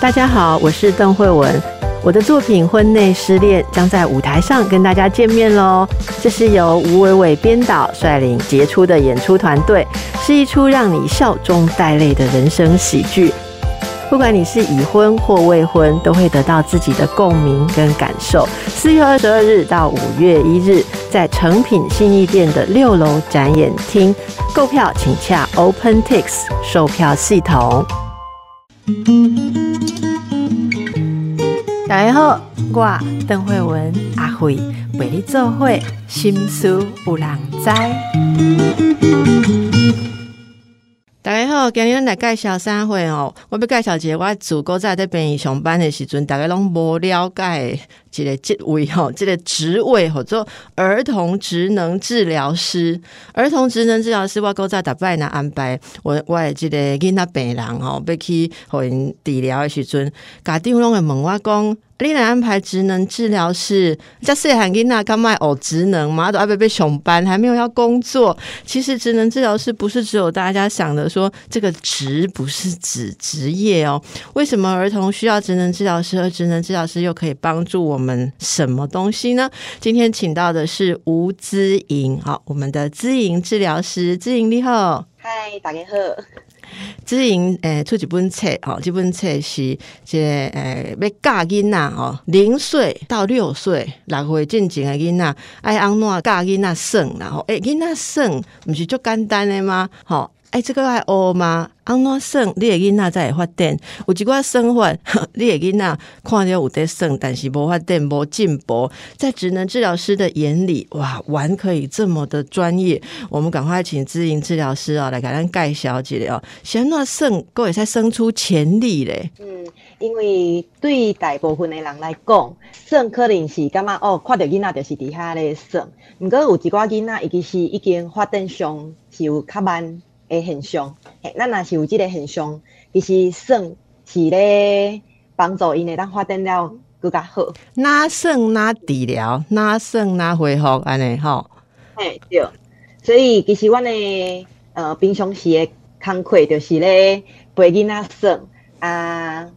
大家好，我是邓慧文。我的作品《婚内失恋》将在舞台上跟大家见面喽。这是由吴伟伟编导率领杰出的演出团队，是一出让你笑中带泪的人生喜剧。不管你是已婚或未婚，都会得到自己的共鸣跟感受。四月二十二日到五月一日，在诚品信义店的六楼展演厅购票，请洽 OpenTix 售票系统。大家好，我邓慧文阿慧为你做会心思有人知。大家好，今日来介绍三会哦。我要介绍一个我自古在这边上班的时阵，大家拢无了解一个职位吼，这个职位叫做儿童职能治疗师。儿童职能治疗师，我古在大摆那安排我我的这个囡仔病人吼，要去互因治疗的时阵，家长拢会问我讲。你来安排职能治疗师，这细汉囡仔刚卖哦，职能嘛，都还没被上班，还没有要工作。其实职能治疗师不是只有大家想的说这个职不是指职业哦。为什么儿童需要职能治疗师，而职能治疗师又可以帮助我们什么东西呢？今天请到的是吴姿莹，好，我们的姿莹治疗师，姿莹你好，嗨，大家好。知莹诶出一本册吼，这本册是这诶要教囡仔吼，零岁到六岁六岁进前的囡仔，爱安怎教囡仔算然后诶囡仔算毋是足简单的吗？吼。哎，这个爱学吗？安怎算？你的囡仔才会发展。有一寡算法，你的囡仔看着有在算，但是无发展、无进步。在职能治疗师的眼里，哇，玩可以这么的专业。我们赶快请知营治疗师啊，来给咱介绍一下哦。先那算，各会才生出潜力嘞。嗯，因为对大部分的人来讲，算可能是感觉哦，看到囡仔就是底下咧算。毋过有一寡囡仔，伊其实已经发展上是有较慢。诶，现象，嘿，咱若是有即个现象，其实算是咧帮助因诶，咱发展了更较好。哪算哪治疗，哪算哪恢复安尼吼。嘿，对。所以其实阮诶，呃，平常时诶工课就是咧陪囡仔算啊，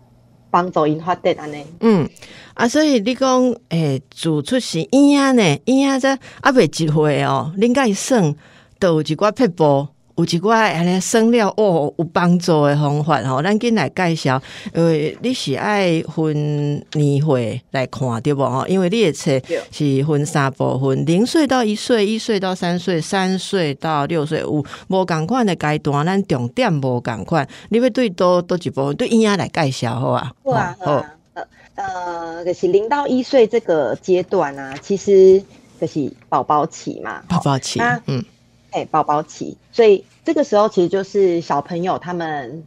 帮助因发展安尼。嗯，啊，所以你讲诶，自出是婴仔呢，婴仔则啊未一岁哦，恁甲伊算都有一寡撇步。有一寡安尼生了哦，有帮助的方法吼，咱今来介绍。因为你是爱分年岁来看对不吼？因为你的册是分三部分：零岁到一岁，一岁到三岁，三岁到六岁。有无共款的阶段，咱重点无共款。你要对多多一部分对婴儿来介绍好啊？好啊，好。呃呃，就是零到一岁这个阶段啊，其实就是宝宝期嘛，宝宝期，嗯。哎，宝宝期，所以这个时候其实就是小朋友他们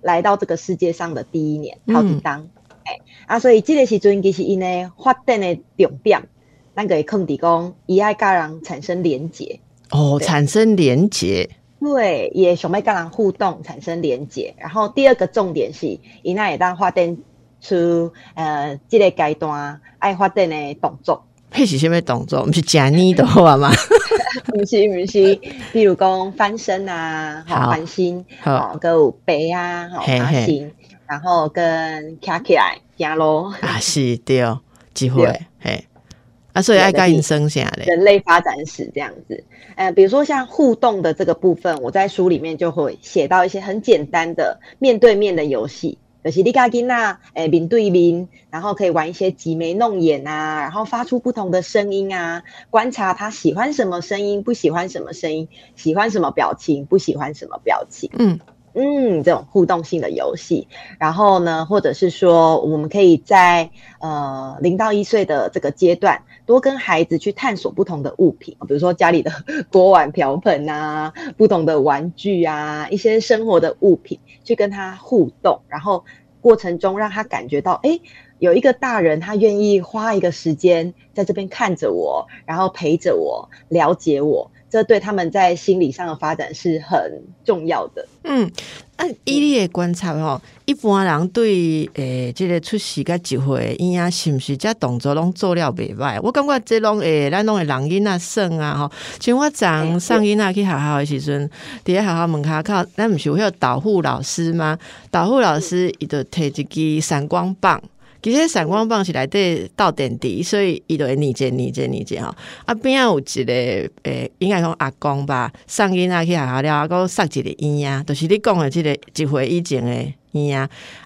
来到这个世界上的第一年，好紧当。哎啊，所以这个时阵其实因呢发展的重点，那个空地讲，伊爱家人产生连结。哦，产生连结。对，也想要跟人互动，产生连结。然后第二个重点是，伊那也当发展出呃这个阶段爱发展的动作。配是什么动作？不是假捏的话吗？不是不是，比如讲翻身啊，好翻身，好跟背啊，好爬行，然后跟卡起来行咯。啊，是对哦，机会嘿啊，所以爱干生下的人类发展史这样子。呃，比如说像互动的这个部分，我在书里面就会写到一些很简单的面对面的游戏。就是你家囡仔诶面对面，然后可以玩一些挤眉弄眼啊，然后发出不同的声音啊，观察他喜欢什么声音，不喜欢什么声音，喜欢什么表情，不喜欢什么表情。嗯嗯，这种互动性的游戏，然后呢，或者是说，我们可以在呃零到一岁的这个阶段，多跟孩子去探索不同的物品，比如说家里的 锅碗瓢盆啊，不同的玩具啊，一些生活的物品，去跟他互动，然后。过程中让他感觉到，哎，有一个大人，他愿意花一个时间在这边看着我，然后陪着我，了解我，这对他们在心理上的发展是很重要的。嗯，啊，以你的观察吼，一般人对诶，即个出世甲一岁婴仔是毋是遮动作拢做了袂歹？我感觉这拢诶，咱拢会人囡仔耍啊吼。像我昨送囡仔去学校的时阵，伫咧学校门口靠，咱毋是有迄个导护老师吗？导护老师伊就摕一支闪光棒。其实闪光棒是内底倒电池，所以伊就会逆接逆接逆接吼。啊边仔有一个诶，应该讲阿公吧，送囡仔去学校了，个塞一个婴仔，就是你讲的即个一回以前的婴仔。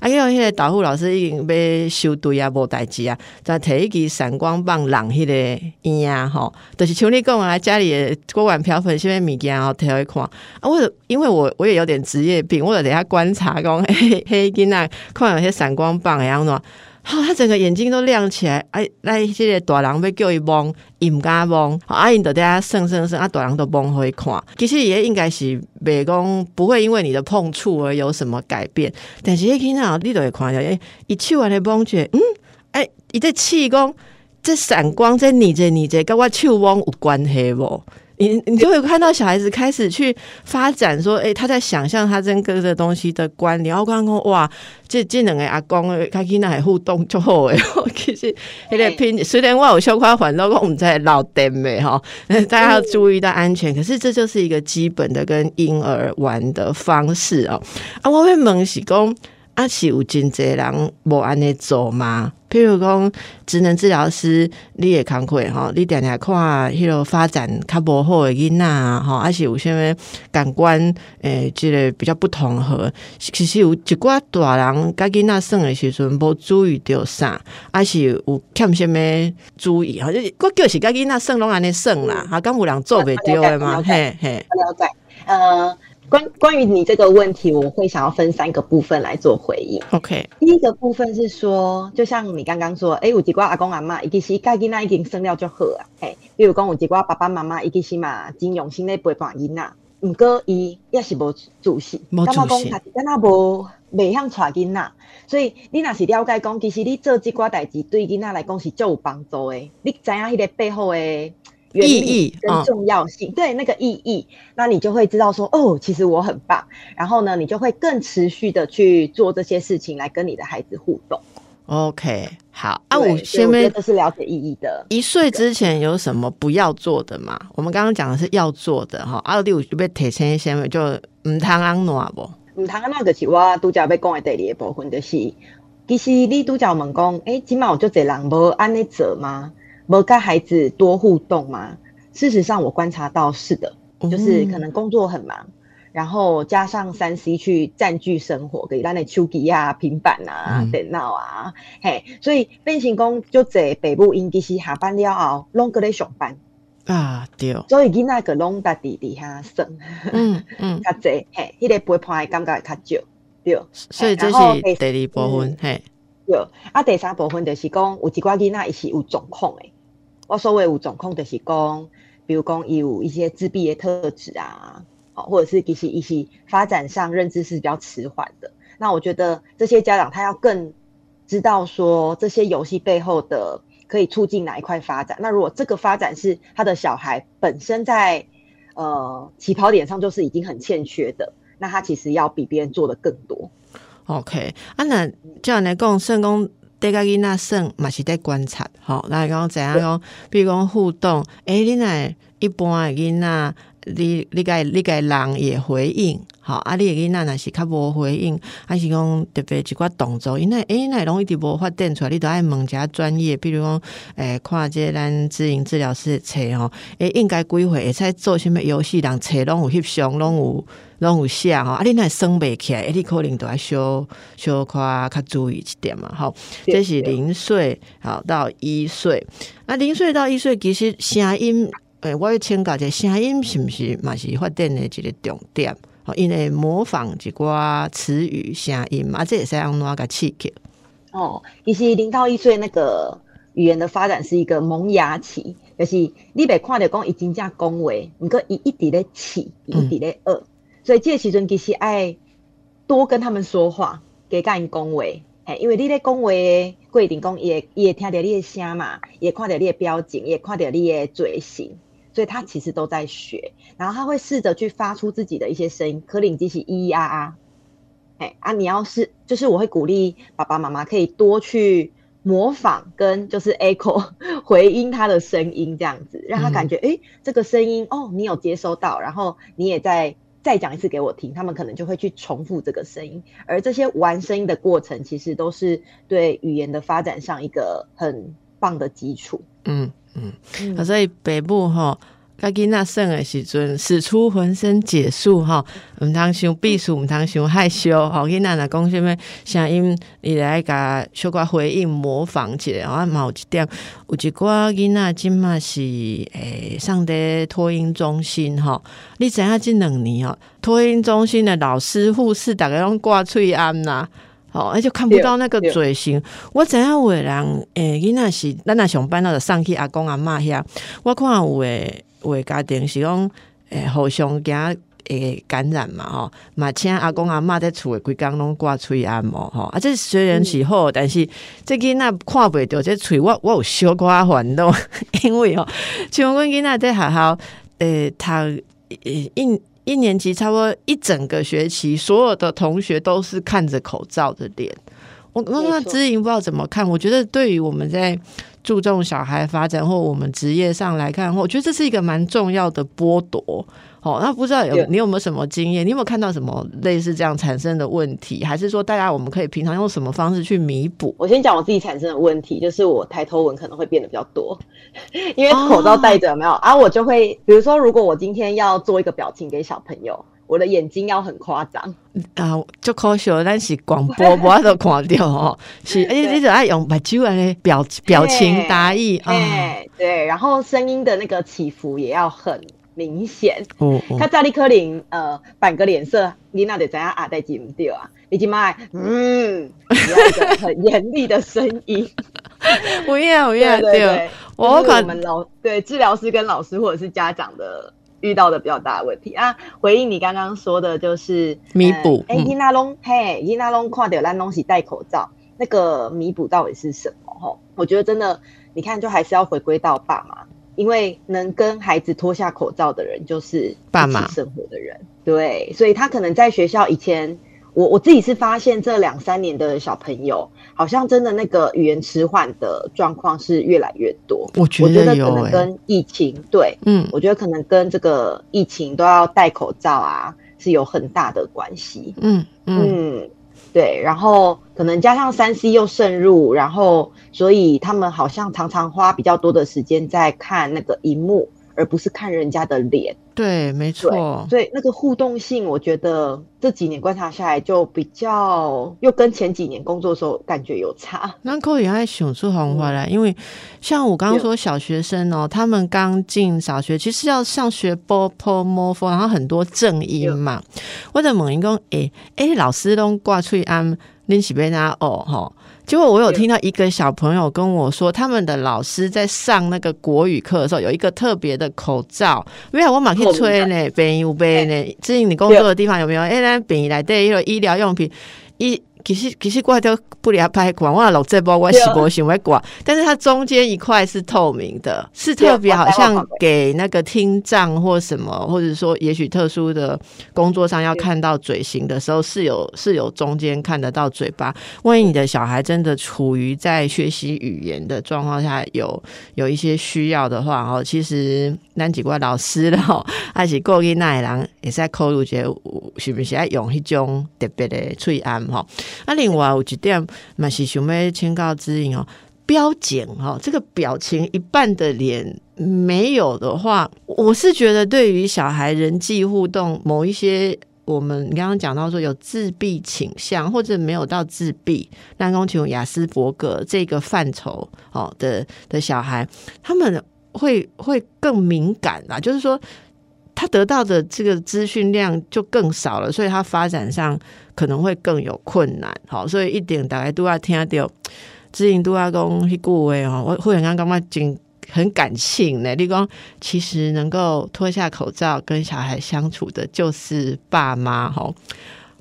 啊，因为迄个导护老师已经要收队啊，无代志啊，就摕一支闪光棒让迄个婴仔吼，就是像你讲啊，家里的锅碗瓢盆、什么物件吼，摕去看。啊，我因为我我也有点职业病，我就等下观察讲，嘿嘿囡仔看有些闪光棒会安怎。好，他整个眼睛都亮起来，哎，那，这个大人要叫伊摸，伊唔敢摸，阿因就在遐算算算，啊，大人都摸互伊看。其实也应该是袂讲，不会因为你的碰触而有什么改变。但是迄囡仔，你都会看到，哎，伊手完的摸觉，嗯，哎，伊在气功，这闪光，这你这你这跟我手摸有关系无？你你就会看到小孩子开始去发展，说，哎，他在想象他跟各个东西的关联。然后刚刚哇，这这两个阿公开起那互动就好诶。其实有点拼，虽然我有小夸烦恼，我们在老点美哈，大家要注意到安全。可是这就是一个基本的跟婴儿玩的方式哦。啊，我会问是讲。啊，是有真侪人无安尼做吗？譬如讲，职能治疗师，你也工课吼，你定定看迄落发展较无好的囡仔吼，啊是有啥物感官诶，即个比较不同和。其实有一寡大人甲囡仔耍的时阵，无注意到啥，啊是有欠啥物注意。吼，我叫是甲囡仔耍拢安尼耍啦，啊，敢有人做袂着的吗？嘿嘿，了解，呃。关关于你这个问题，我会想要分三个部分来做回应。OK，第一个部分是说，就像你刚刚说，哎，有几挂阿公阿妈，伊其实家囡仔已经生了就好啊，嘿，比如讲有几挂爸爸妈妈，伊其实嘛，真用心的陪伴囡仔，毋过伊也是无自信，无自信，他是敢若无未向带囡仔，所以你若是了解讲，其实你做这挂代志对囡仔来讲是最有帮助的，你知影迄个背后的。意义跟重要性，对那个意义，那你就会知道说，哦，其实我很棒。然后呢，你就会更持续的去做这些事情，来跟你的孩子互动。OK，好啊，我先面都是了解意义的。一岁之前有什么不要做的嘛？我们刚刚讲的是要做的哈。阿弟，我就被提前先面就唔通安诺不？唔通安诺就是我拄则要讲的第二部分，就是其实你拄则问讲，诶，起码有就这人无安尼做吗？不跟孩子多互动吗？事实上，我观察到是的，就是可能工作很忙，然后加上三 C 去占据生活，给咱的手机啊、平板啊、电脑啊，嘿，所以变形工就在北部因其实下班了后，拢搁咧上班。啊，对，所以囡仔个拢在地底下耍，嗯嗯，较济，嘿，迄个陪伴的感觉会较少，对，所以这是第二部分，嘿，对，啊，第三部分就是讲有一寡囡仔伊是有状况诶。我所谓有状况就是讲，比如讲有一些自闭的特质啊，好，或者是其实一些发展上认知是比较迟缓的。那我觉得这些家长他要更知道说这些游戏背后的可以促进哪一块发展。那如果这个发展是他的小孩本身在呃起跑点上就是已经很欠缺的，那他其实要比别人做的更多。OK，啊，那这样来讲，圣公。对个囡仔算嘛是在观察，吼，来讲怎样讲，比如讲互动，诶，你若一般的囡仔，你你个你个人也回应，吼，啊，你囡仔若是较无回应，还是讲特别一寡动作，因为诶，那拢一直无发展出来，你都爱问一下专业，比如讲，诶，看这咱自营治疗师的册吼，诶，应该几岁会使做什物游戏，人册拢有翕相，拢有。拢有写吼，啊，你若算袂起来，你可能都要小小夸较注意一点嘛，吼。这是零岁好到一岁，啊，零岁到一岁其实声音，诶，我要请教者声音是毋是嘛是发展的一个重点？吼，因为模仿一寡词语声音嘛，这也是让哪个刺激？哦，其实零到一岁那个语言的发展是一个萌芽期，就是你别看着讲伊真正讲话，毋过伊一直咧起，一直咧学。所以这时阵其实爱多跟他们说话，给甲因讲话，嘿，因为你咧讲话过程讲，伊会伊会听着你的声嘛，也看着你的表情，也看着你的嘴型，所以他其实都在学，然后他会试着去发出自己的一些声音，可领机器咿咿啊啊，哎啊，你要是就是我会鼓励爸爸妈妈可以多去模仿跟就是 echo 回音他的声音，这样子让他感觉哎、这个声音哦你有接收到，然后你也在再讲一次给我听，他们可能就会去重复这个声音，而这些玩声音的过程其实都是对语言的发展上一个很棒的基础。嗯嗯，啊，所以北部吼。甲囡仔耍的时阵，使出浑身解数吼，毋通想避暑，毋通想害羞吼。囡仔若讲什物声音，伊来甲小可回应模仿一下。啊，嘛有一点，有一寡囡仔即嘛是诶上伫托婴中心吼。你知影即两年哦，托婴中心的老师、护士，逐个拢挂喙安呐。哦，而且看不到那个对嘴型。我知影有的人，诶、囡仔是咱若上班，那就送去阿公阿嬷遐。我看有诶有诶家庭是讲，诶、互相惊会感染嘛吼，嘛请阿公阿嬷在厝诶规工拢挂喙按摩吼。啊，这虽然是好，但是这囡仔看袂着这喙，我我有小可烦恼，因为吼，像阮囡仔在学校，诶、读诶一。年级差不多一整个学期，所有的同学都是看着口罩的脸。我那那知莹不知道怎么看？我觉得对于我们在注重小孩发展或我们职业上来看，我觉得这是一个蛮重要的剥夺。哦，那不知道有你有没有什么经验？你有没有看到什么类似这样产生的问题？还是说大家我们可以平常用什么方式去弥补？我先讲我自己产生的问题，就是我抬头纹可能会变得比较多，因为口罩戴着有没有？啊，我就会，比如说，如果我今天要做一个表情给小朋友，我的眼睛要很夸张，啊，就可惜了，咱是广播，我都看到哦。是，而 且对你就爱用目睭安尼表表情达意啊。哎，对，然后声音的那个起伏也要很明显。哦哦他扎利科林呃板个脸色，你那得怎样啊？代记唔掉啊？你今麦嗯，你要一个很严厉的声音。有影有影对对对，我看这是我们老对治疗师跟老师或者是家长的遇到的比较大的问题啊。回应你刚刚说的，就是弥补哎，嗯伊那隆嘿，伊那隆看到烂东西戴口罩，那个弥补到底是什么？吼，我觉得真的，你看，就还是要回归到爸妈，因为能跟孩子脱下口罩的人就是爸妈生活的人，对，所以他可能在学校以前。我我自己是发现这两三年的小朋友，好像真的那个语言迟缓的状况是越来越多。我觉得可能跟疫情，对嗯我觉得可能跟这个疫情都要戴口罩啊，是有很大的关系。嗯嗯嗯，对，然后可能加上三 C 又渗入，然后所以他们好像常常花比较多的时间在看那个荧幕，而不是看人家的脸。对，没错，所以那个互动性，我觉得这几年观察下来，就比较又跟前几年工作的时候感觉有差。那可以爱想出红回来，因为像我刚刚说小学生哦，他们刚进小学，其实要上学波波摸佛，然后很多正音嘛。我的问伊讲，诶、诶、老师都挂喙安，恁是要哪哦吼？结果我有听到一个小朋友跟我说，他们的老师在上那个国语课的时候，有一个特别的口罩，没有我马去吹呢，便有杯呢。至于你工作的地方有没有？哎、那便宜来对一个医疗用品，一其实其实我都不离拍管，我老这包我是不想要管，但是它中间一块是透明的，是特别好像给那个听障或什么，或者说也许特殊的工作上要看到嘴型的时候，是有是有中间看得到嘴巴。万一你的小孩真的处于在学习语言的状况下，有有一些需要的话，哦，其实咱几个老师了，吼，还是顾囡仔的人，也是在考虑者是不是要用迄种特别的翠安吼。啊，另外有一点嘛是想要请教指引哦，标检哦，这个表情一半的脸没有的话，我是觉得对于小孩人际互动某一些。我们刚刚讲到说有自闭倾向或者没有到自闭，但讲像雅斯伯格这个范畴哦的的小孩，他们会会更敏感啦，就是说他得到的这个资讯量就更少了，所以他发展上可能会更有困难。好，所以一点大概都要听到，知音都要讲迄句话哦，我忽然间感觉真很感性呢。你讲其实能够脱下口罩跟小孩相处的，就是爸妈哈。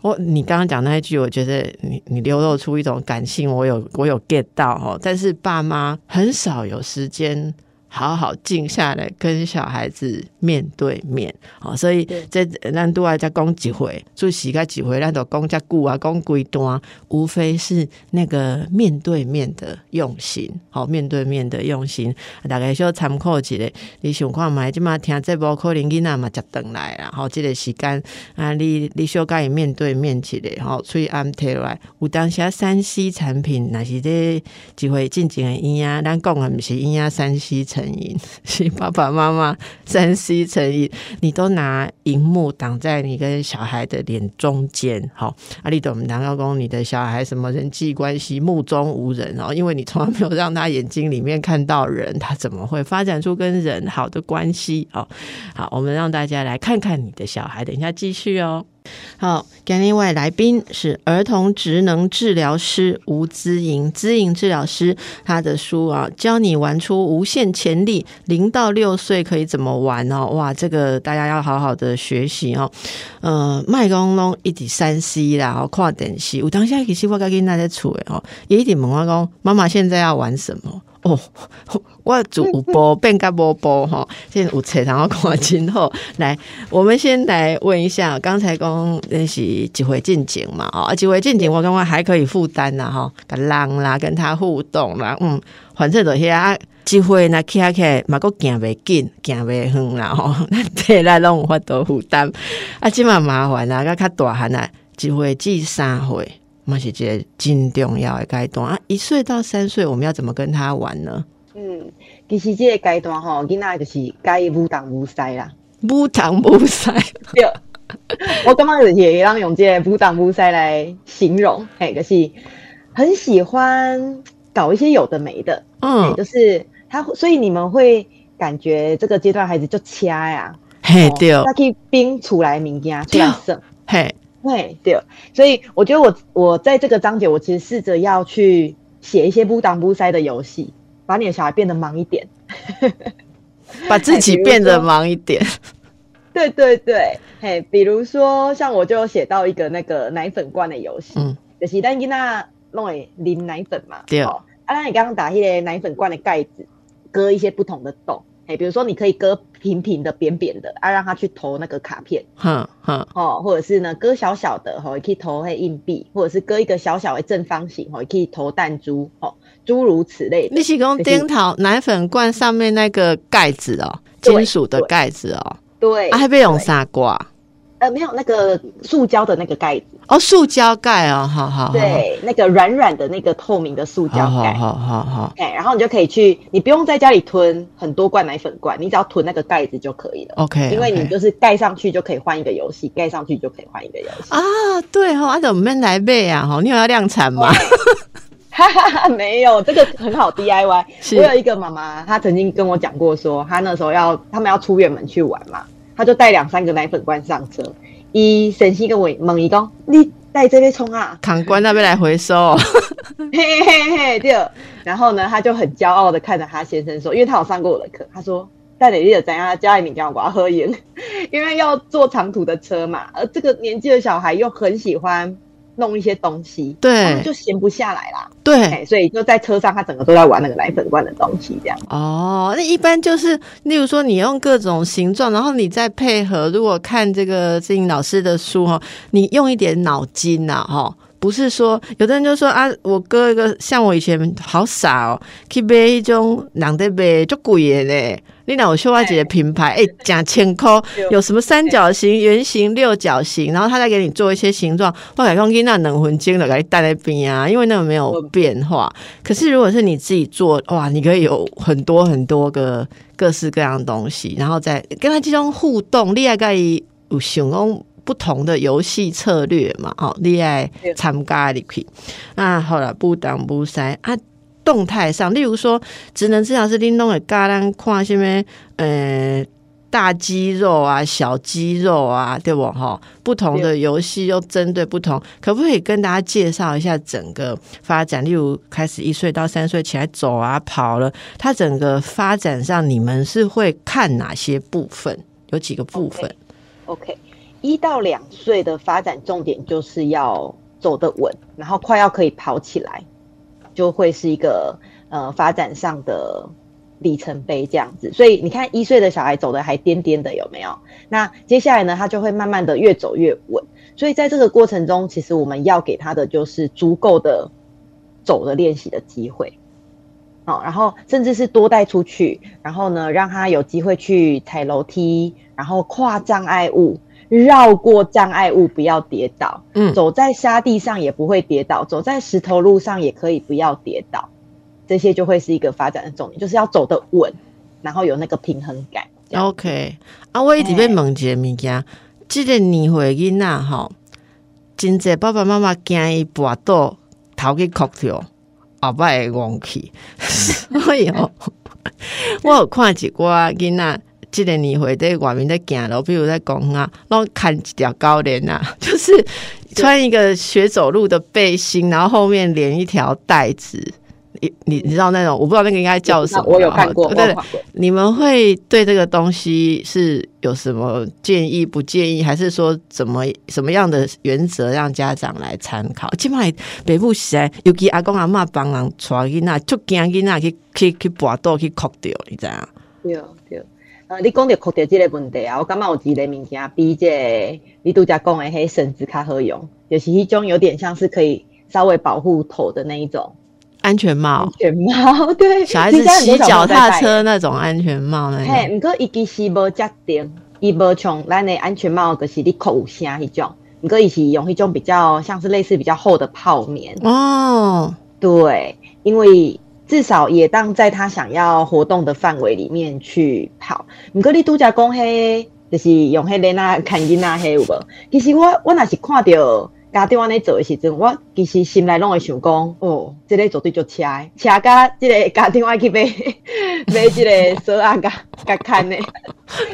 我你刚刚讲那一句，我觉得你你流露出一种感性，我有我有 get 到哈。但是爸妈很少有时间好好静下来跟小孩子面对面。哦，所以这咱都爱再讲几回，做洗个几回，咱都讲加久啊，讲几段，无非是那个面对面的用心。好，面对面的用心，大概需要参考一下。你想看嘛？即嘛听这部可能囡仔嘛接等来啦。好，这个时间啊，你你小甲伊面对面一下，吼，所以安提来。有当下山西产品，那是这几回进前的因啊，咱讲的不是因啊，山西成瘾，是爸爸妈妈三 C 成瘾，你都拿荧幕挡在你跟小孩的脸中间，好，阿立德我们男高工你的小孩什么人际关系目中无人哦？因为你从来没有让他眼睛里面看到人，他怎么会发展出跟人好的关系？哦，好，我们让大家来看看你的小孩，等一下继续哦。好，另外来宾是儿童职能治疗师吴姿莹，姿莹治疗师，他的书啊，教你玩出无限潜力，零到六岁可以怎么玩哦？哇，这个大家要好好的学习哦。呃，麦公龙一点三 C 啦，哦，看电视，我当下其实我跟大家处诶哦，也一点问我讲，妈妈现在要玩什么？哦，我主播变个波波哈，现在有车然后看今后来，我们先来问一下，刚才讲那是几回进景嘛？哦，几回进景，我刚刚还可以负担呐哈，跟浪啦，跟他互动啦，嗯，反正都遐机会那起来嘛，个行袂紧，行袂远啦吼，那 体来拢有法度负担，啊，即嘛麻烦啊，个较大汉啊，几回至三回。嘛是一个真重要的阶段啊！一岁到三岁，我们要怎么跟他玩呢？嗯，其实这个阶段吼，囡仔就是该无当无塞啦，无当无塞。对，我刚刚也让用这个无当无塞来形容，嘿，就是很喜欢搞一些有的没的，嗯，就是他，所以你们会感觉这个阶段孩子就掐呀，嘿，对，他可以冰出来物件出来耍，嘿。对对，所以我觉得我我在这个章节，我其实试着要去写一些不当不塞的游戏，把你的小孩变得忙一点，把自己变得忙一点。对对对，嘿，比如说像我就写到一个那个奶粉罐的游戏，嗯，就是咱囡仔弄诶淋奶粉嘛，对。哦，啊，那你刚刚打那个奶粉罐的盖子，割一些不同的洞。比如说，你可以割平平的、扁扁的，啊，让他去投那个卡片，哼哼，哦，或者是呢，割小小的，哦，也可以投黑硬币，或者是割一个小小的正方形，哦，也可以投弹珠，哦，诸如此类。你是用樱桃奶粉罐上面那个盖子哦，金属的盖子哦，对，还被用啥挂？呃，没有那个塑胶的那个盖子哦，塑胶盖哦，好好，对，那个软软的那个透明的塑胶盖，好好好，哎，然后你就可以去，你不用在家里囤很多罐奶粉罐，你只要囤那个盖子就可以了，OK，因为你就是盖上去就可以换一个游戏，盖上去就可以换一个游戏啊，对哈，怎么来背啊？哈，你有要量产吗？哈哈，没有，这个很好 DIY。我有一个妈妈，她曾经跟我讲过，说她那时候要他们要出远门去玩嘛。他就带两三个奶粉罐上车，伊神仙跟我问伊讲：“你带这边冲啊？”扛罐那边来回收，嘿嘿嘿，对。然后呢，他就很骄傲的看着他先生说：“因为他有上过我的课，他说带哪里的怎样家里面讲我要喝盐，因为要坐长途的车嘛。而这个年纪的小孩又很喜欢。”弄一些东西，对，就闲不下来啦。对，所以就在车上，他整个都在玩那个奶粉罐的东西，这样。哦，那一般就是，例如说，你用各种形状，然后你再配合。如果看这个志颖老师的书哈，你用一点脑筋呐，哈，不是说有的人就说啊，我割一个，像我以前好傻哦，去买一种人的买就贵的嘞。你那我秀花姐的品牌，哎，讲千块，有什么三角形、圆形、六角形，然后他再给你做一些形状。我改用那冷魂金的给你带在边啊，因为那个没有变化。可是如果是你自己做，哇，你可以有很多很多个各式各样的东西，然后再跟他这种互动，厉害可以想用不同的游戏策略嘛，哦，厉害参加你可以。啊，好了，不当不塞啊。动态上，例如说，职能治疗师拎弄的嘎啷看什么，呃，大肌肉啊，小肌肉啊，对不哈？不同的游戏又针对不同，可不可以跟大家介绍一下整个发展？例如，开始一岁到三岁起来走啊、跑了，它整个发展上，你们是会看哪些部分？有几个部分？OK，一到两岁的发展重点就是要走得稳，然后快要可以跑起来。就会是一个呃发展上的里程碑这样子。所以你看，一岁的小孩走的还颠颠的，有没有？那接下来呢，他就会慢慢的越走越稳。所以在这个过程中，其实我们要给他的就是足够的走的练习的机会。好，然后甚至是多带出去，然后呢，让他有机会去踩楼梯，然后跨障碍物。绕过障碍物，不要跌倒。嗯，走在沙地上也不会跌倒，走在石头路上也可以不要跌倒。这些就会是一个发展的重点，就是要走得稳，然后有那个平衡感。OK，啊，我一直被问一个物件，这个年会囡仔吼，真济爸爸妈妈惊伊跌倒，头去磕掉，后摆会忘记。所以哦，我有看一寡囡仔。这个年会在外面在行路，比如在公园啊，然后看一条高链啊，就是穿一个学走路的背心，然后后面连一条带子。你你你知道那种，我不知道那个应该叫什么。我有看过。对，你们会对这个东西是有什么建议？不建议，还是说怎么什么样的原则让家长来参考？起码北部时代，尤其阿公阿妈帮人带囡仔，就惊囡仔去去去跋倒去哭掉，你知道？呃，你讲到哭掉这个问题啊，我感觉有一个物件比这你拄则讲的迄绳子较好用，就是迄种有点像是可以稍微保护头的那一种安全帽。安全帽，对，小孩子骑脚踏车那种安全帽呢。嘿，毋过伊其实无遮定，伊无像咱的安全帽，就是你扣有声迄种。毋过伊是用迄种比较像是类似比较厚的泡棉。哦，对，因为。至少也当在他想要活动的范围里面去跑。唔过你拄则讲迄，就是用迄个那看囡仔迄有无？其实我我若是看到家长安尼做的时阵，我其实心内拢会想讲，哦，这个绝对就车，车甲这个家长爱去买 买这个锁啊，甲甲牵的，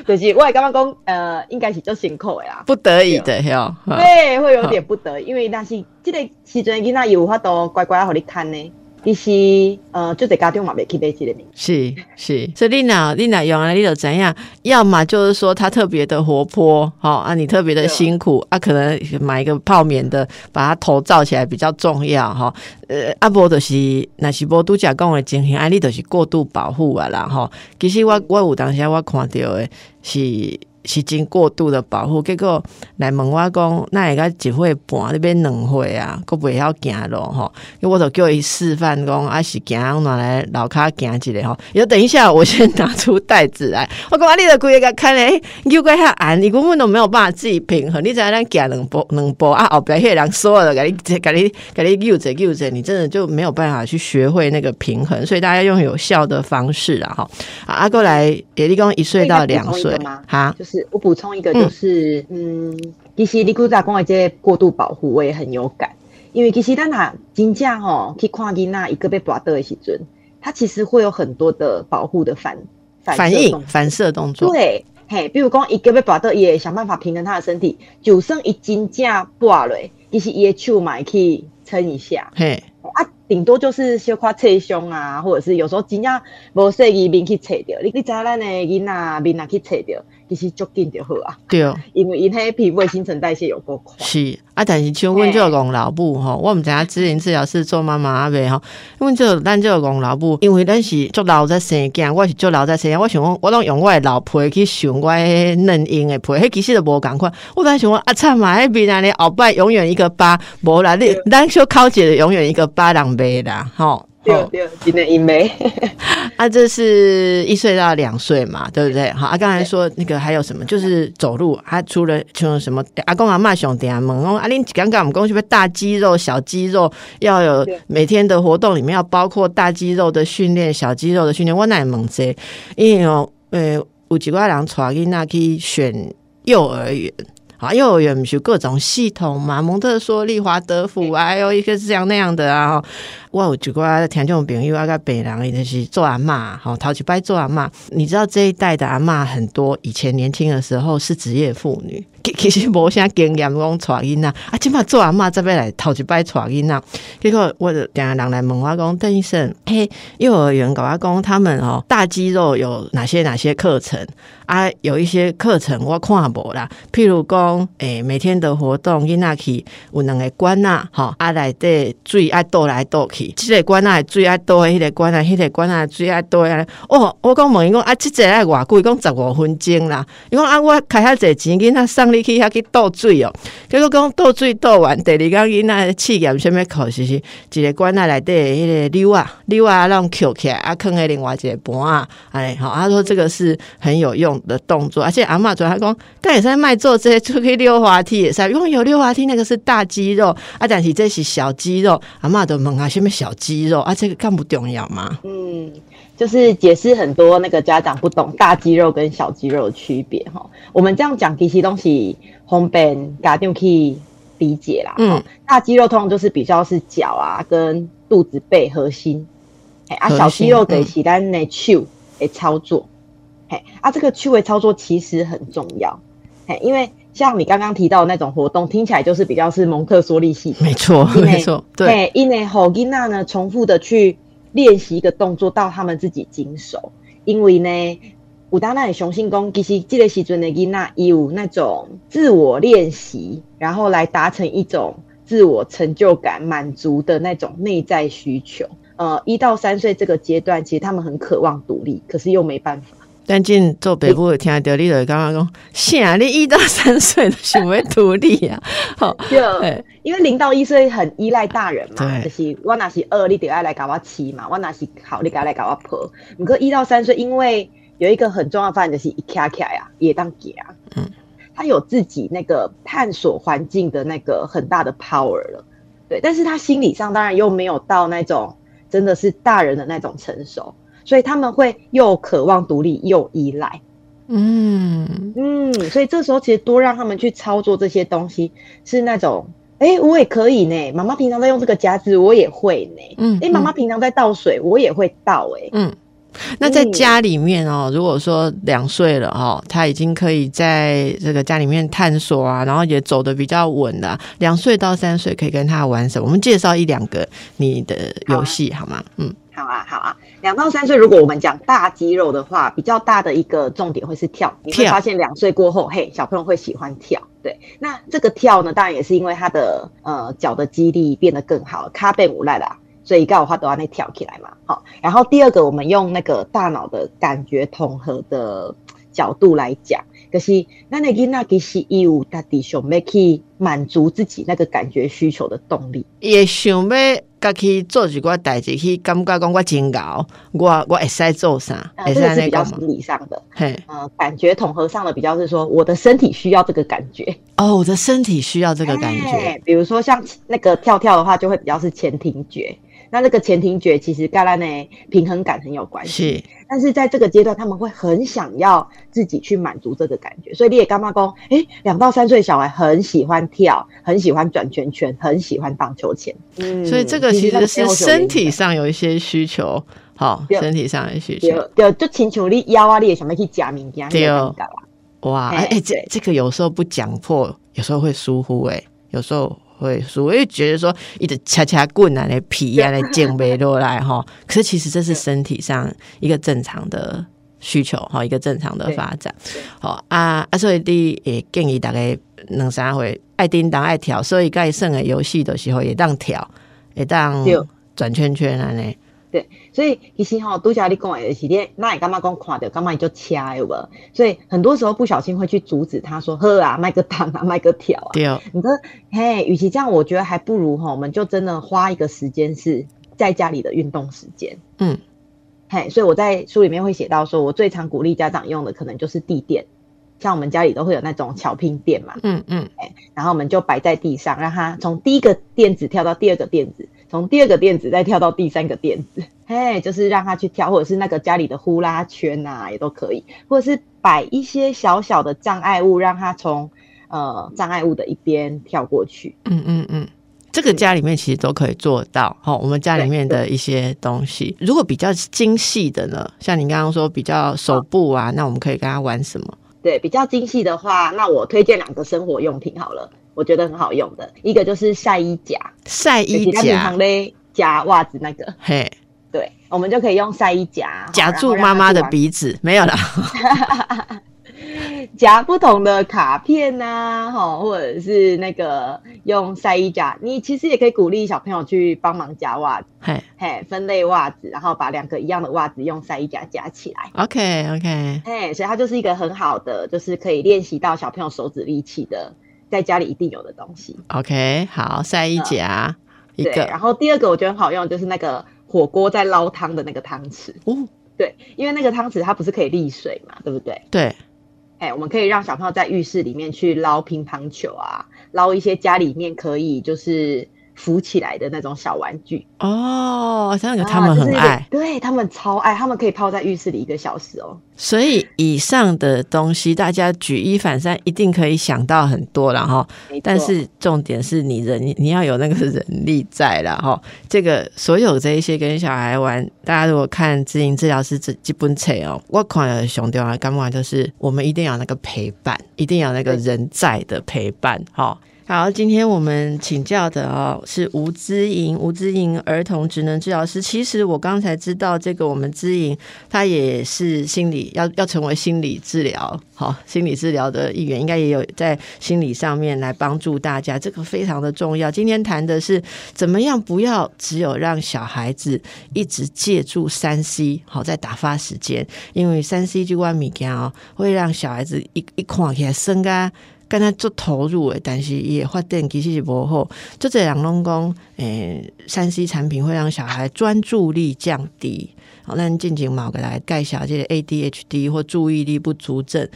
就是我会感觉讲，呃，应该是做辛苦的啦，不得已的哟。对，会有点不得，因为但是这个时阵囡仔有法度乖乖互你牵呢。其实，呃，就在家长嘛，没去背这个名。是是，所以你娜你娜用了你就怎样？要么就是说他特别的活泼，好啊，你特别的辛苦啊，可能买一个泡棉的，把他头罩起来比较重要哈。呃，阿波就是那是波都假讲的情形，啊，你就是过度保护啊啦哈。其实我我有当时我看到的是。是经过度的保护，结果来问我讲，那会个一岁半那边两岁啊，佫袂晓行路吼，因为我都叫伊示范讲，啊是行拿来老卡行一个吼。要等一下，我先拿出袋子来。我讲啊，你的规个看咧，又怪遐暗，你根本都没有办法自己平衡。你知影咱行两步两步啊，后边迄个人所有的，甲你 甲你甲你扭着扭着，你真的就没有办法去学会那个平衡。所以大家用有效的方式啊，吼。啊，过来，也你讲一岁到两岁哈，就是。我补充一个，就是嗯，其实你古早讲的这过度保护，我也很有感。因为其实咱那真正吼去看囡仔一个被拔的时阵，他其实会有很多的保护的反反应、反射动作。对，嘿，比如讲一个被拔的，也想办法平衡他的身体。就算一真正拔了，其实也手买去撑一下。嘿，啊。顶多就是小夸侧胸啊，或者是有时候真正无适宜面去切掉。你你知咱的囡仔面啊去切掉，其实足紧就好啊。对，因为因迄皮肤新陈代谢有够快。是啊，但是像阮这个公老母吼，我毋知影知龄治疗师做妈妈阿袂吼。阮这咱这个公老母，因为咱是足老在生囝，我是足老在生囝。我想讲，我拢用我的老皮去想我嫩婴的皮，迄其实都无共款。我当想讲啊，惨嘛，迄边安尼后摆永远一个疤，无啦，你咱小考姐的永远一个疤人。没啦，好，对对，今年一枚。啊，这是一岁到两岁嘛，对不对？好，啊，刚才说那个还有什么？就是走路，他除了像什么阿公阿妈兄弟啊，问哦，阿玲刚刚我们讲是不是大肌肉、小肌肉要有每天的活动里面要包括大肌肉的训练、小肌肉的训练？我哪问这？因为哦，呃，有几个人带囡仔去选幼儿园。啊，幼儿园不是各种系统嘛？蒙特梭利、华德福，还有一个是这样那样的啊。我有一个听众朋友，啊个北人伊，就是做阿妈，好淘气拜做阿妈。你知道这一代的阿妈很多，以前年轻的时候是职业妇女，其 其实无啥经验讲带囡仔，啊，即码做阿妈这边来淘气拜带囡仔。结果我就等下人来问我讲，邓医生，嘿，幼儿园搞阿公他们哦，大肌肉有哪些哪些课程啊？有一些课程我看无啦，譬如讲，诶，每天的活动，囡仔去有两个关呐，好，啊来底水爱倒来倒去。即个管啊水爱多，迄个管啊，迄个管啊水爱多啊。哦，我讲问伊讲啊，即个爱偌贵？讲十五分钟啦。伊讲啊，我开遐济钱，囡仔送你去遐去倒水哦。结果讲倒水倒完，第二工囡仔试验啥物考试是一个管啊内底迄个溜啊溜啊，让扣起来啊，坑诶另外一个盘啊。哎，好，他说这个是很有用的动作，而且阿嬷主要他讲，但也在卖做这些出去溜滑梯也是，因为有溜滑梯那个是大肌肉啊，但是这是小肌肉，阿嬷都问啊，什么小肌肉啊？这个干不重要吗？嗯，就是解释很多那个家长不懂大肌肉跟小肌肉的区别哈。我们这样讲，其实东西方便家长可以理解啦。嗯，大肌肉通常就是比较是脚啊跟肚子背核心，哎啊，小肌肉给是咱的手诶操作，嘿啊，这个区位操作其实很重要，嘿，因为。像你刚刚提到那种活动，听起来就是比较是蒙特梭利系。没错，没错，对。因为好吉娜呢，重复的去练习一个动作到他们自己经手。因为呢，武当那里雄性功，其实这个时阵的吉娜有那种自我练习，然后来达成一种自我成就感满足的那种内在需求。呃，一到三岁这个阶段，其实他们很渴望独立，可是又没办法。但进做北部听到你就刚刚讲，啥？你一到三岁的想要独立啊？好，就因为零到一岁很依赖大人嘛，就是我那是二，你得要来搞我七嘛，我那是好，你该来搞我婆。你过一到三岁，因为有一个很重要的发展就是一卡卡呀，也当给啊，嗯，他有自己那个探索环境的那个很大的 power 了，对，但是他心理上当然又没有到那种真的是大人的那种成熟。所以他们会又渴望独立又依赖，嗯嗯，所以这时候其实多让他们去操作这些东西，是那种，哎，我也可以呢。妈妈平常在用这个夹子，我也会呢。嗯，哎，妈妈平常在倒水，我也会倒。哎，嗯，那在家里面哦，如果说两岁了哈，他已经可以在这个家里面探索啊，然后也走的比较稳了。两岁到三岁可以跟他玩什么？我们介绍一两个你的游戏好吗？嗯。好啊，好啊，两到三岁，如果我们讲大肌肉的话，比较大的一个重点会是跳。你会发现两岁过后，嘿，小朋友会喜欢跳。对，那这个跳呢，当然也是因为他的呃脚的肌力变得更好，卡变无赖啦，所以告诉他都要那跳起来嘛。好，然后第二个，我们用那个大脑的感觉统合的角度来讲。可是，那那囡仔其实有他弟想要去满足自己那个感觉需求的动力，也想要家去做一个代志，去感觉讲我真高，我我会使做啥？这个是比较心理上的，嘿，呃，感觉统合上的比较是说，我的身体需要这个感觉。哦，我的身体需要这个感觉。比如说像那个跳跳的话，就会比较是前庭觉。那那个前庭觉其实跟他呢平衡感很有关系，但是在这个阶段他们会很想要自己去满足这个感觉，所以你也干妈公，哎，两到三岁小孩很喜欢跳，很喜欢转圈圈，很喜欢荡秋千，嗯，所以这个其实是身体上有一些需求，好，身体上的需求，对，就请求你腰啊，你也想要去夹物件，对哦，哇，哎，这这个有时候不讲破，有时候会疏忽，哎，有时候。会，所以觉得说一直掐掐棍啊，那皮啊，那减不落来哈。可是其实这是身体上一个正常的需求哈，一个正常的发展。好啊啊，所以你也建议大概两三回爱叮当爱跳，所以该剩的游戏的时候也当跳，也当转圈圈啊呢。对，所以其实哈，拄则你讲的是咧，那你干嘛讲看到干嘛你就掐有无？所以很多时候不小心会去阻止他说喝啊，卖个糖啊，卖个条啊。对哦，你说嘿，与其这样，我觉得还不如哈，我们就真的花一个时间是在家里的运动时间。嗯，嘿，所以我在书里面会写到说，我最常鼓励家长用的可能就是地垫，像我们家里都会有那种巧拼垫嘛。嗯嗯，哎，然后我们就摆在地上，让他从第一个垫子跳到第二个垫子。从第二个垫子再跳到第三个垫子，嘿，就是让他去跳，或者是那个家里的呼啦圈呐，也都可以，或者是摆一些小小的障碍物，让他从呃障碍物的一边跳过去。嗯嗯嗯，这个家里面其实都可以做到。好，我们家里面的一些东西，如果比较精细的呢，像你刚刚说比较手部啊，那我们可以跟他玩什么？对，比较精细的话，那我推荐两个生活用品好了。我觉得很好用的一个就是晒衣夹，晒衣夹。嘞夹袜子那个，嘿，对，我们就可以用晒衣夹夹住妈妈的鼻子，没有了。夹不同的卡片呐、哈，或者是那个用晒衣夹，你其实也可以鼓励小朋友去帮忙夹袜子，嘿。嘿，分类袜子，然后把两个一样的袜子用晒衣夹夹起来，，OK OK，嘿，所以它就是一个很好的，就是可以练习到小朋友手指力气的，在家里一定有的东西。OK，好，晒衣夹、一对，个然后第二个我觉得很好用，就是那个火锅在捞汤的那个汤匙。哦，对，因为那个汤匙它不是可以沥水嘛，对不对？对，哎，我们可以让小朋友在浴室里面去捞乒乓球啊，捞一些家里面可以就是浮起来的那种小玩具。哦，这样他啊们很爱，对他们超爱，他们可以泡在浴室里一个小时哦。所以以上的东西大家举一反三，一定可以想到很多了哈。但是重点是你人你要有那个人力在了哈。这个所有这一些跟小孩玩，大家如果看知音治疗师这基本册哦，我看了熊丢啊，干嘛就是我们一定要有那个陪伴，一定要有那个人在的陪伴哈。好，今天我们请教的哦是吴姿莹，吴姿莹儿童职能治疗师。其实我刚才知道，这个我们姿莹她也是心理要要成为心理治疗，好心理治疗的一员，应该也有在心理上面来帮助大家，这个非常的重要。今天谈的是怎么样不要只有让小孩子一直借助三 C 好在打发时间，因为三 C 这款物件哦，会让小孩子一一看起来生啊。跟他做投入诶，但是也发展其实是不好。就这两拢讲，诶，三 C 产品会让小孩专注力降低。好，咱进前嘛，给大家介绍这个 ADHD 或注意力不足症。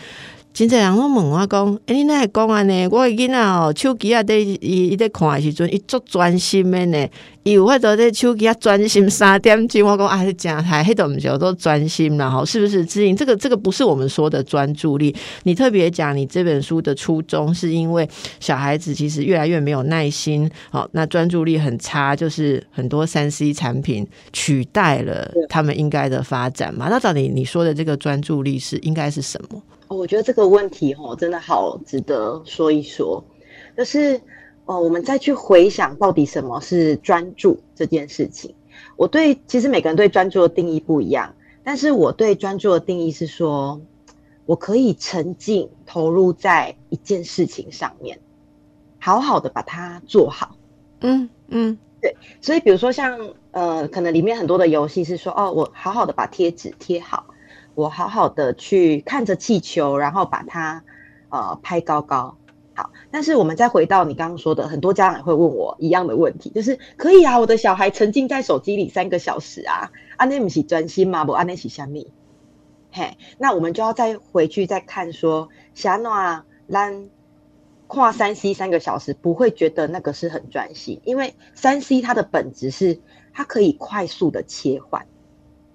真侪人拢问我讲，诶、你哪会讲安尼？我的囡仔哦，手机啊，伫伊伊伫看的时阵，伊足专心的呢。伊有法度伫手机啊专心三点钟。我讲啊，是真太，迄都毋是有多专心啦，吼，是不是？知音，这个这个不是我们说的专注力。你特别讲，你这本书的初衷是因为小孩子其实越来越没有耐心，好，那专注力很差，就是很多三 C 产品取代了他们应该的发展嘛。那到底你说的这个专注力是应该是什么？我觉得这个问题哦，真的好值得说一说。就是呃，我们再去回想到底什么是专注这件事情。我对其实每个人对专注的定义不一样，但是我对专注的定义是说，我可以沉浸投入在一件事情上面，好好的把它做好。嗯嗯对所以比如说像呃，可能里面很多的游戏是说，哦，我好好的把贴纸贴好，我好好的去看着气球，然后把它呃拍高高。但是我们再回到你刚刚说的，很多家长也会问我一样的问题，就是可以啊，我的小孩沉浸在手机里三个小时啊，安内不是专心吗？不安内是虾米？嘿，那我们就要再回去再看说，霞诺兰跨三 C 三个小时不会觉得那个是很专心，因为三 C 它的本质是它可以快速的切换，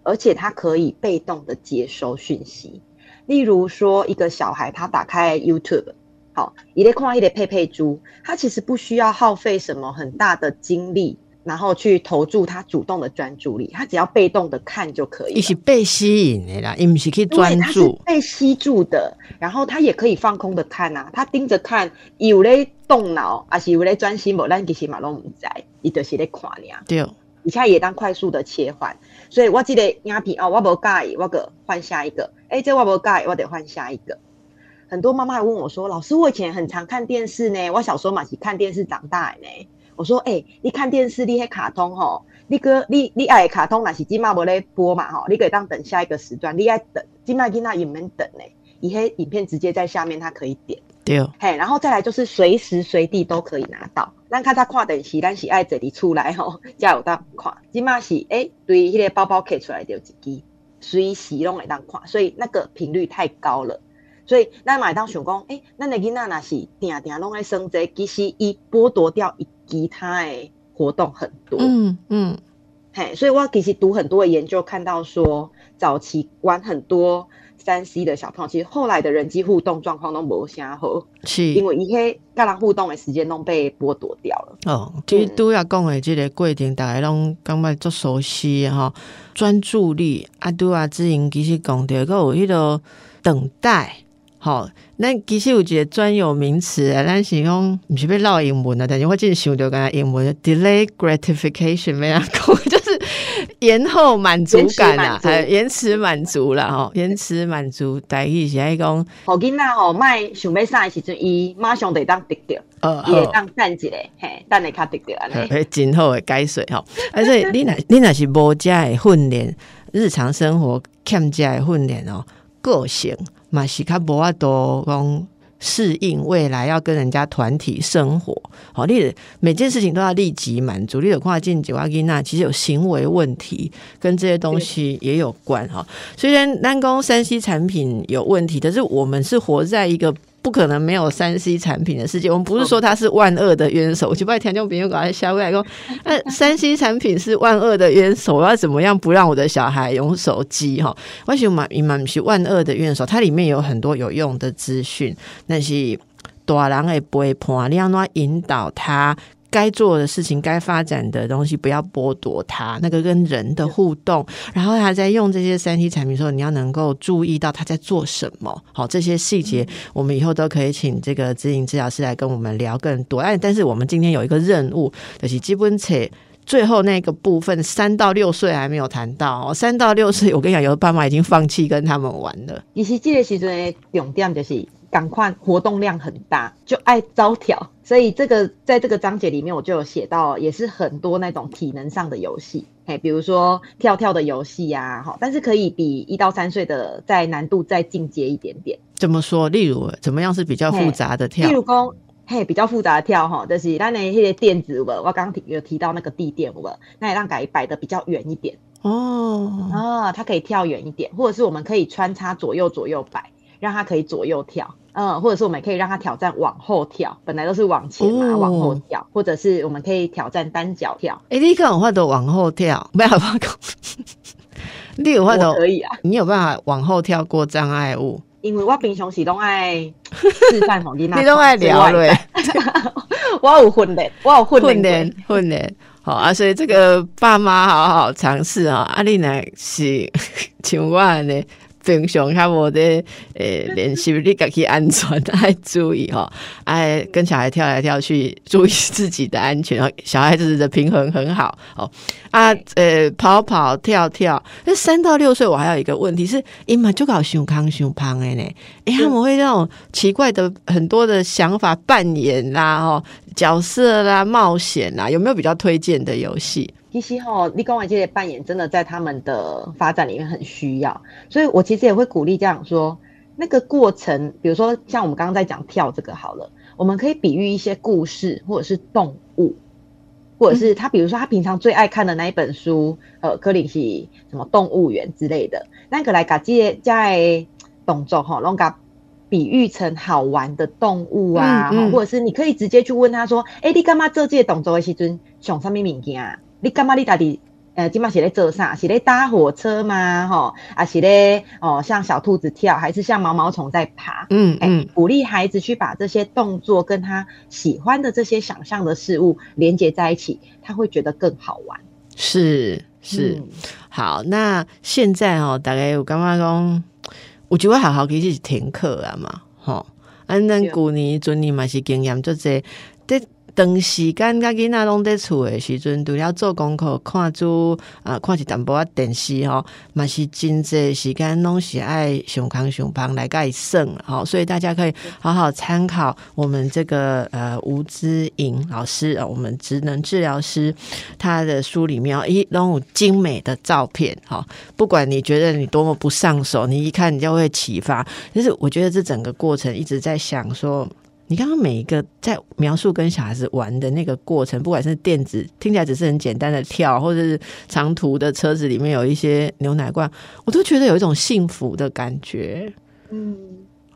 而且它可以被动的接收讯息。例如说，一个小孩他打开 YouTube，好，一类看一类佩佩猪，他其实不需要耗费什么很大的精力，然后去投注他主动的专注力，他只要被动的看就可以了。伊是被吸引的啦，伊毋是去对，专注。被吸住的，然后他也可以放空的看啊，他盯着看，有咧动脑，还是有咧专心无，咱其实嘛拢唔知，伊就是咧看尔，对，而且也当快速的切换。所以我记得影片哦，我无介意，我个换下一个，哎、这我无介意，我得换下一个。很多妈妈还问我说：“老师，我以前很常看电视呢，我小时候嘛是看电视长大的呢。”我说：“哎、你看电视，你迄卡通吼，你个你你爱的卡通，若是今嘛无咧播嘛吼，你可以当等下一个时段，你爱等，今麦囡仔也免等呢。伊迄影片直接在下面，它可以点，对，嘿，然后再来就是随时随地都可以拿到。咱较早看电视，咱是爱这里出来吼，才有当看。今嘛是诶，对迄个包包摕出来就一支，随时拢会当看，所以那个频率太高了。所以咱嘛会当想讲，诶，咱的囡仔若是定定拢爱生这个，其实伊剥夺掉伊其他的活动很多。嗯嗯，嘿，所以我其实读很多的研究，看到说早期玩很多三 C 的小朋友，其实后来的人际互动状况都无啥好，是因为伊迄跟人互动的时间都被剥夺掉了。哦，其实拄要讲的这个过程，大家拢感觉足熟悉的吼，专注力啊，拄啊，之前其实讲到，佮有迄个等待。好，那其实有一个专有名词啊，咱是讲毋是要唠英文啊，但是我真想着讲英文 delay gratification 咩啊，就是延后满足感啊，还有延迟满足啦，吼，延迟满足，代意是爱讲，好囡仔吼，卖想要啥时阵，伊马上得当得着，呃，也当等一下，嘿，等下卡得着安尼，真好诶解说吼，而且你若 你若是无遮诶训练，日常生活欠遮诶训练哦，个性。嘛是较无法度讲适应未来要跟人家团体生活，好，你每件事情都要立即满足。你有跨境九阿吉娜，其实有行为问题，跟这些东西也有关哈。虽然单工山西产品有问题，但是我们是活在一个。不可能没有三 C 产品的世界。我们不是说它是万恶的冤手，我就不爱听众朋友搞来消过来说，那三 C 产品是万恶的冤手，我要怎么样不让我的小孩用手机？哈，为什么嘛是万恶的冤手？它里面有很多有用的资讯，那是大人会不会判？你要怎引导他？该做的事情，该发展的东西，不要剥夺他那个跟人的互动。然后他在用这些三 C 产品的时候，你要能够注意到他在做什么。好，这些细节我们以后都可以请这个指引治疗师来跟我们聊更多。但，但是我们今天有一个任务，就是基本且最后那个部分，三到六岁还没有谈到。三到六岁，我跟你讲，有的爸妈已经放弃跟他们玩了。其实这个时阵的重点就是。赶快活动量很大，就爱招条，所以这个在这个章节里面，我就有写到，也是很多那种体能上的游戏，嘿，比如说跳跳的游戏呀，哈，但是可以比一到三岁的在难度再进阶一点点。怎么说？例如怎么样是比较复杂的跳？例如讲，嘿，比较复杂的跳，哈，就是那那些垫子舞，我刚刚提有提到那个地垫舞，那也让改摆的比较远一点哦，啊，它可以跳远一点，或者是我们可以穿插左右左右摆。让它可以左右跳，嗯，或者是我们可以让他挑战往后跳，本来都是往前嘛，往后跳，或者是我们可以挑战单脚跳。哎，你有法都往后跳，没有办法。你有法都可以啊，你有办法往后跳过障碍物？因为我平常时都爱 示范黄金，你都爱聊嘞。我有训练，我有训练，训练好啊，所以这个爸妈好好尝试啊。阿丽呢是 像我呢。平常他我的诶练习，你家己安全 爱注意哈，爱跟小孩跳来跳去，注意自己的安全。小孩子的平衡很好哦啊，呃，跑跑跳跳。那三到六岁，我还有一个问题是，伊嘛就搞胸康胸胖的呢，哎，他们会那种奇怪的很多的想法扮演啦，哦，角色啦，冒险啦，有没有比较推荐的游戏？其实哈，立功完这些扮演真的在他们的发展里面很需要，所以我其实也会鼓励这样说，那个过程，比如说像我们刚刚在讲跳这个好了，我们可以比喻一些故事，或者是动物，或者是他，比如说他平常最爱看的那一本书，呃，柯林西什么动物园之类的，那个来噶这在动作哈，弄个比喻成好玩的动物啊，或者是你可以直接去问他说，哎，你干嘛这届动作的时阵想什么物件啊？你干嘛？你到底呃，今嘛是在做啥？是在搭火车吗？吼，啊，是在哦，像小兔子跳，还是像毛毛虫在爬？嗯嗯，鼓励孩子去把这些动作跟他喜欢的这些想象的事物连接在一起，他会觉得更好玩。是是，好，那现在哦，大概我刚刚讲，我就会好好可以去停课啊嘛，吼，安咱古年尊年嘛是经验就这这。长时间甲囡仔拢在厝诶时阵，除了做功课、看书啊，看一淡薄仔电视吼，嘛是真济时间拢是爱上康上胖来甲伊算吼，所以大家可以好好参考我们这个呃吴之颖老师啊，我们职能治疗师他的书里面哦，一拢有精美的照片哈，不管你觉得你多么不上手，你一看你就会启发。就是我觉得这整个过程一直在想说。你刚刚每一个在描述跟小孩子玩的那个过程，不管是电子听起来只是很简单的跳，或者是长途的车子里面有一些牛奶罐，我都觉得有一种幸福的感觉。嗯，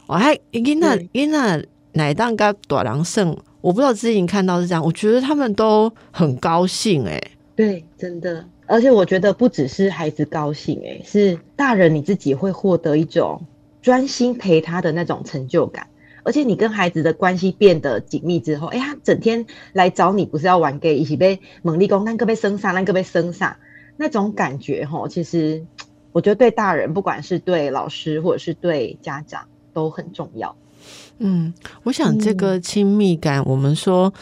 我还因那因那奶蛋跟短狼胜，我不知道之前看到是这样，我觉得他们都很高兴哎。对，真的，而且我觉得不只是孩子高兴哎，是大人你自己会获得一种专心陪他的那种成就感。而且你跟孩子的关系变得紧密之后，哎，他整天来找你，不是要玩 gay，一起被猛力攻，那个被生杀，那个被生杀，那种感觉哈，其实 我觉得对大人，不管是对老师或者是对家长，都很重要。嗯，我想这个亲密感，我们说。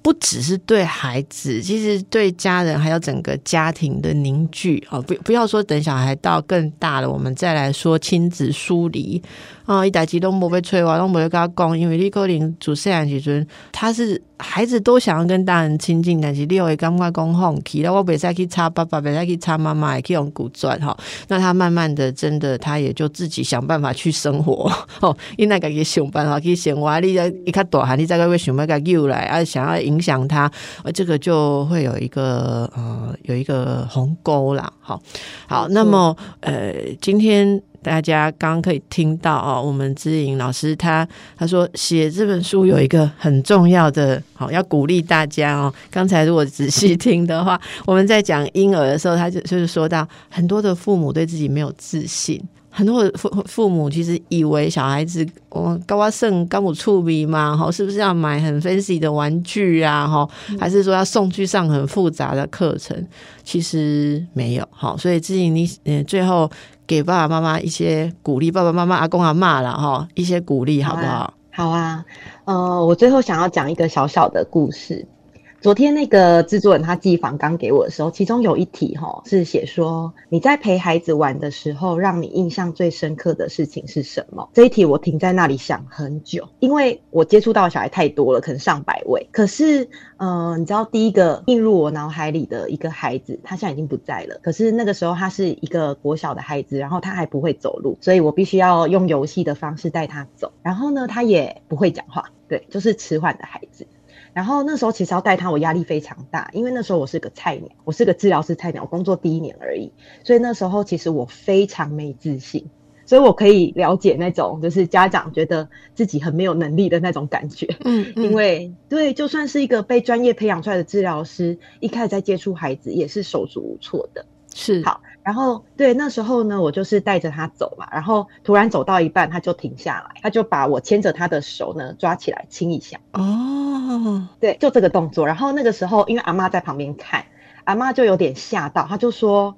不只是对孩子，其实对家人还有整个家庭的凝聚哦。不不要说等小孩到更大了，我们再来说亲子疏离啊。一代机都不被催话，都不会跟他讲，因为立可能主摄养时阵，他是孩子都想要跟大人亲近，但是你会感觉讲放弃，那我别再去插爸爸，别再去插妈妈，也可以用古转哈。那他慢慢的，真的他也就自己想办法去生活哦。因那个去想办法去生活，你再一看大汉，你再个会想办法诱来啊，想要。影响他，呃，这个就会有一个呃，有一个鸿沟啦。好，好，那么呃，今天大家刚刚可以听到哦，我们知莹老师他他说写这本书有一个很重要的，好要鼓励大家哦。刚才如果仔细听的话，我们在讲婴儿的时候，他就就是说到很多的父母对自己没有自信。很多父父母其实以为小孩子，我高阿圣高我触鼻嘛，哈，是不是要买很 fancy 的玩具啊，哈，还是说要送去上很复杂的课程？其实没有，好，所以自己，你嗯，最后给爸爸妈妈一些鼓励，爸爸妈妈、阿公阿妈了哈，一些鼓励，好不好？好啊，呃，我最后想要讲一个小小的故事。昨天那个制作人他寄访刚给我的时候，其中有一题哈是写说你在陪孩子玩的时候，让你印象最深刻的事情是什么？这一题我停在那里想很久，因为我接触到的小孩太多了，可能上百位。可是，嗯，你知道第一个映入我脑海里的一个孩子，他现在已经不在了。可是那个时候他是一个国小的孩子，然后他还不会走路，所以我必须要用游戏的方式带他走。然后呢，他也不会讲话，对，就是迟缓的孩子。然后那时候其实要带他，我压力非常大，因为那时候我是个菜鸟，我是个治疗师菜鸟，工作第一年而已，所以那时候其实我非常没自信，所以我可以了解那种就是家长觉得自己很没有能力的那种感觉。嗯，因为对，就算是一个被专业培养出来的治疗师，一开始在接触孩子也是手足无措的。是好，然后对那时候呢，我就是带着他走嘛，然后突然走到一半，他就停下来，他就把我牵着他的手呢抓起来亲一下。哦，对，就这个动作。然后那个时候，因为阿妈在旁边看，阿妈就有点吓到，他就说：“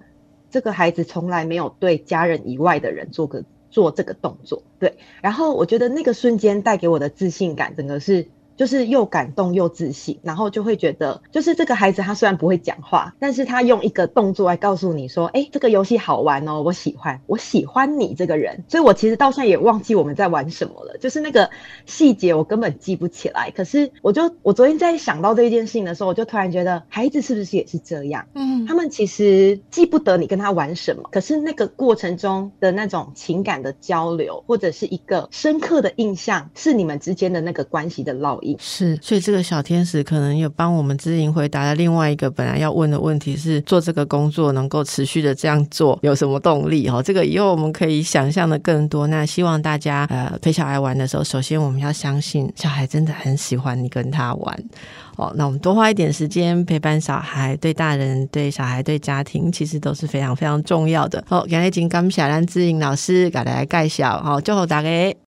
这个孩子从来没有对家人以外的人做个做这个动作。”对，然后我觉得那个瞬间带给我的自信感，整个是。就是又感动又自信，然后就会觉得，就是这个孩子他虽然不会讲话，但是他用一个动作来告诉你说，哎，这个游戏好玩哦，我喜欢，我喜欢你这个人。所以我其实到现在也忘记我们在玩什么了，就是那个细节我根本记不起来。可是我就我昨天在想到这一件事情的时候，我就突然觉得，孩子是不是也是这样？嗯，他们其实记不得你跟他玩什么，可是那个过程中的那种情感的交流，或者是一个深刻的印象，是你们之间的那个关系的烙印。是，所以这个小天使可能有帮我们知莹回答了另外一个本来要问的问题是：做这个工作能够持续的这样做，有什么动力？哈，这个以后我们可以想象的更多。那希望大家呃陪小孩玩的时候，首先我们要相信小孩真的很喜欢你跟他玩。哦，那我们多花一点时间陪伴小孩，对大人、对小孩、对家庭，其实都是非常非常重要的。好，今天金刚小兰知莹老师给大家介绍，好，最后大家。